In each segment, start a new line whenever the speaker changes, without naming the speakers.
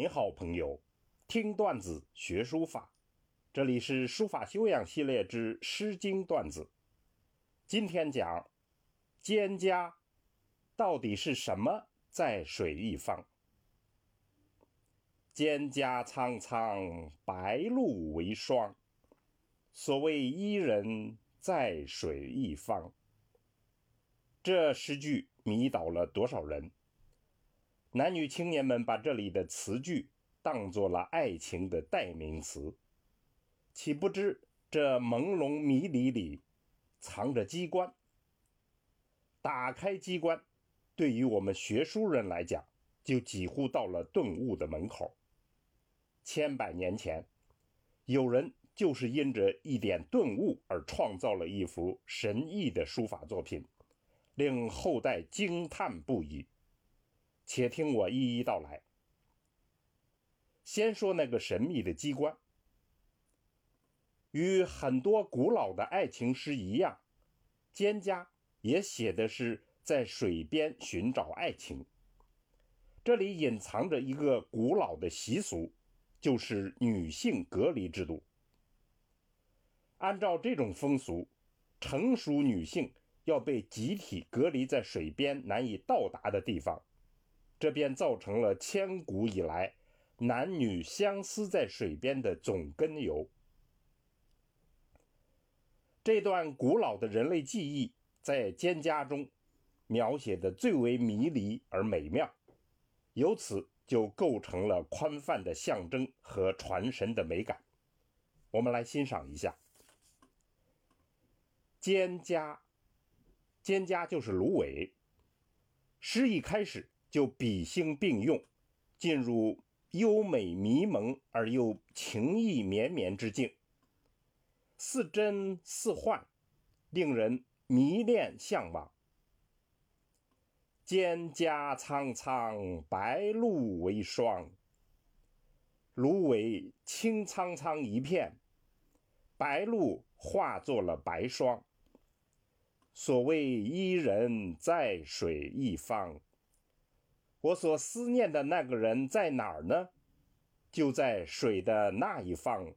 您好，朋友，听段子学书法，这里是书法修养系列之《诗经》段子。今天讲“蒹葭”，到底是什么在水一方？“蒹葭苍苍，白露为霜。所谓伊人，在水一方。”这诗句迷倒了多少人？男女青年们把这里的词句当做了爱情的代名词，岂不知这朦胧迷离里藏着机关。打开机关，对于我们学书人来讲，就几乎到了顿悟的门口。千百年前，有人就是因着一点顿悟而创造了一幅神异的书法作品，令后代惊叹不已。且听我一一道来。先说那个神秘的机关，与很多古老的爱情诗一样，蒹葭也写的是在水边寻找爱情。这里隐藏着一个古老的习俗，就是女性隔离制度。按照这种风俗，成熟女性要被集体隔离在水边难以到达的地方。这便造成了千古以来男女相思在水边的总根由。这段古老的人类记忆在《蒹葭》中描写的最为迷离而美妙，由此就构成了宽泛的象征和传神的美感。我们来欣赏一下《蒹葭》，蒹葭就是芦苇。诗一开始。就比兴并用，进入优美迷蒙而又情意绵绵之境，似真似幻，令人迷恋向往。蒹葭苍苍，白露为霜。芦苇青苍苍一片，白露化作了白霜。所谓伊人，在水一方。我所思念的那个人在哪儿呢？就在水的那一方。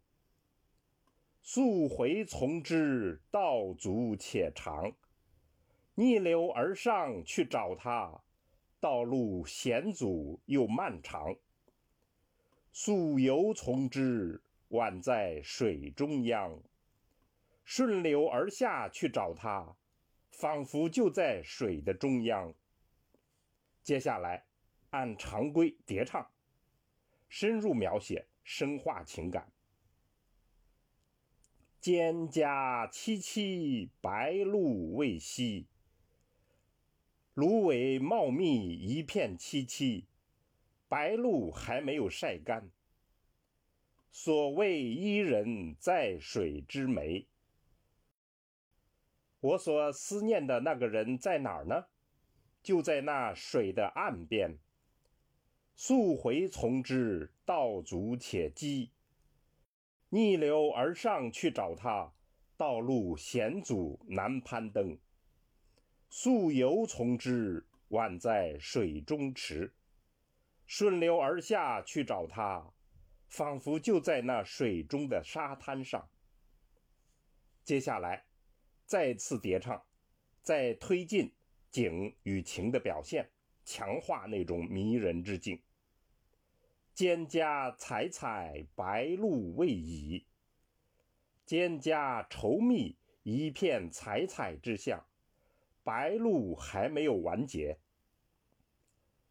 溯洄从之，道阻且长；逆流而上去找他，道路险阻又漫长。溯游从之，宛在水中央；顺流而下去找他，仿佛就在水的中央。接下来。按常规叠唱，深入描写，深化情感。蒹葭萋萋，白露未晞。芦苇茂密一片萋萋，白露还没有晒干。所谓伊人，在水之湄。我所思念的那个人在哪儿呢？就在那水的岸边。溯洄从之，道阻且跻；逆流而上去找他，道路险阻难攀登。溯游从之，宛在水中池；顺流而下去找他，仿佛就在那水中的沙滩上。接下来，再次叠唱，再推进景与情的表现。强化那种迷人之境。蒹葭采采，白露未已。蒹葭稠密一片采采之象，白露还没有完结。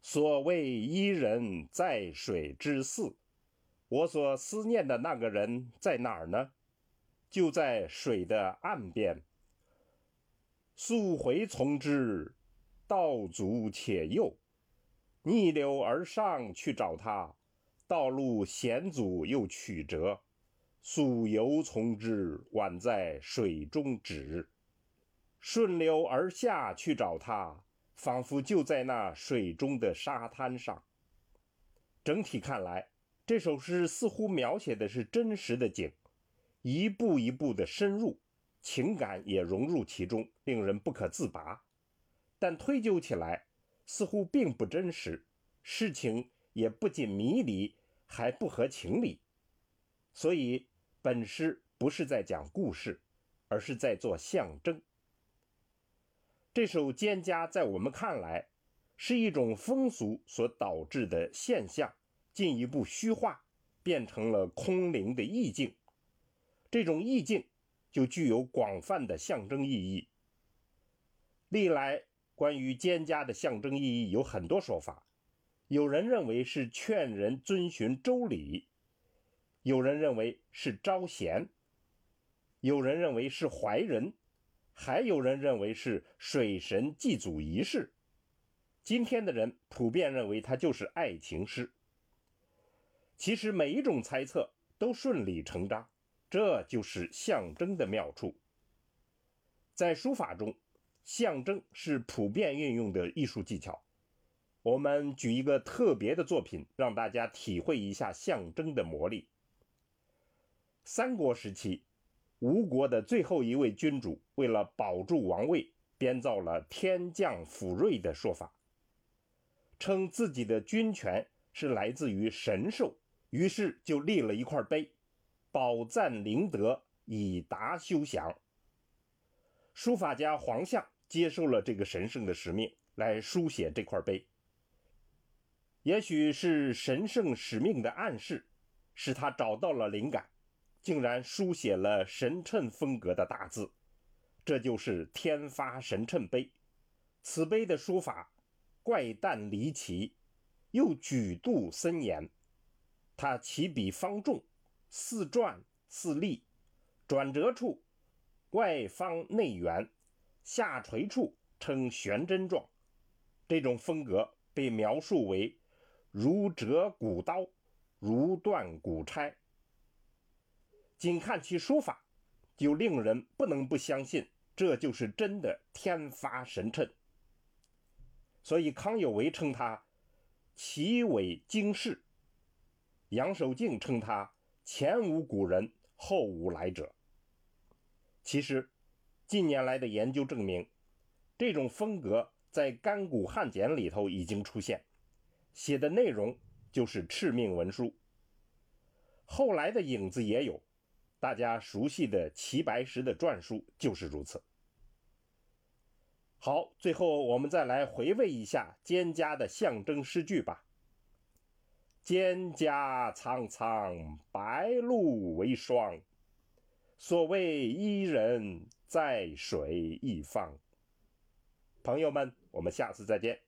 所谓伊人，在水之涘。我所思念的那个人在哪儿呢？就在水的岸边。溯洄从之。道阻且右，逆流而上去找他，道路险阻又曲折。溯游从之，宛在水中止；顺流而下去找他，仿佛就在那水中的沙滩上。整体看来，这首诗似乎描写的是真实的景，一步一步的深入，情感也融入其中，令人不可自拔。但推究起来，似乎并不真实，事情也不仅迷离，还不合情理。所以本诗不是在讲故事，而是在做象征。这首《蒹葭》在我们看来是一种风俗所导致的现象，进一步虚化，变成了空灵的意境。这种意境就具有广泛的象征意义。历来关于蒹葭的象征意义有很多说法，有人认为是劝人遵循周礼，有人认为是招贤，有人认为是怀人。还有人认为是水神祭祖仪式，今天的人普遍认为它就是爱情诗。其实每一种猜测都顺理成章，这就是象征的妙处。在书法中，象征是普遍运用的艺术技巧。我们举一个特别的作品，让大家体会一下象征的魔力。三国时期。吴国的最后一位君主为了保住王位，编造了“天降福瑞”的说法，称自己的军权是来自于神兽，于是就立了一块碑，保赞灵德，以达休祥。书法家黄象接受了这个神圣的使命，来书写这块碑。也许是神圣使命的暗示，使他找到了灵感。竟然书写了神称风格的大字，这就是天发神谶碑。此碑的书法怪诞离奇，又举度森严。它起笔方重，似篆似隶，转折处外方内圆，下垂处呈悬针状。这种风格被描述为如折骨刀，如断骨钗。仅看其书法，就令人不能不相信，这就是真的天发神谶。所以康有为称他奇伟惊世，杨守敬称他前无古人，后无来者。其实，近年来的研究证明，这种风格在干古汉简里头已经出现，写的内容就是敕命文书。后来的影子也有。大家熟悉的齐白石的篆书就是如此。好，最后我们再来回味一下蒹葭的象征诗句吧。蒹葭苍苍，白露为霜。所谓伊人，在水一方。朋友们，我们下次再见。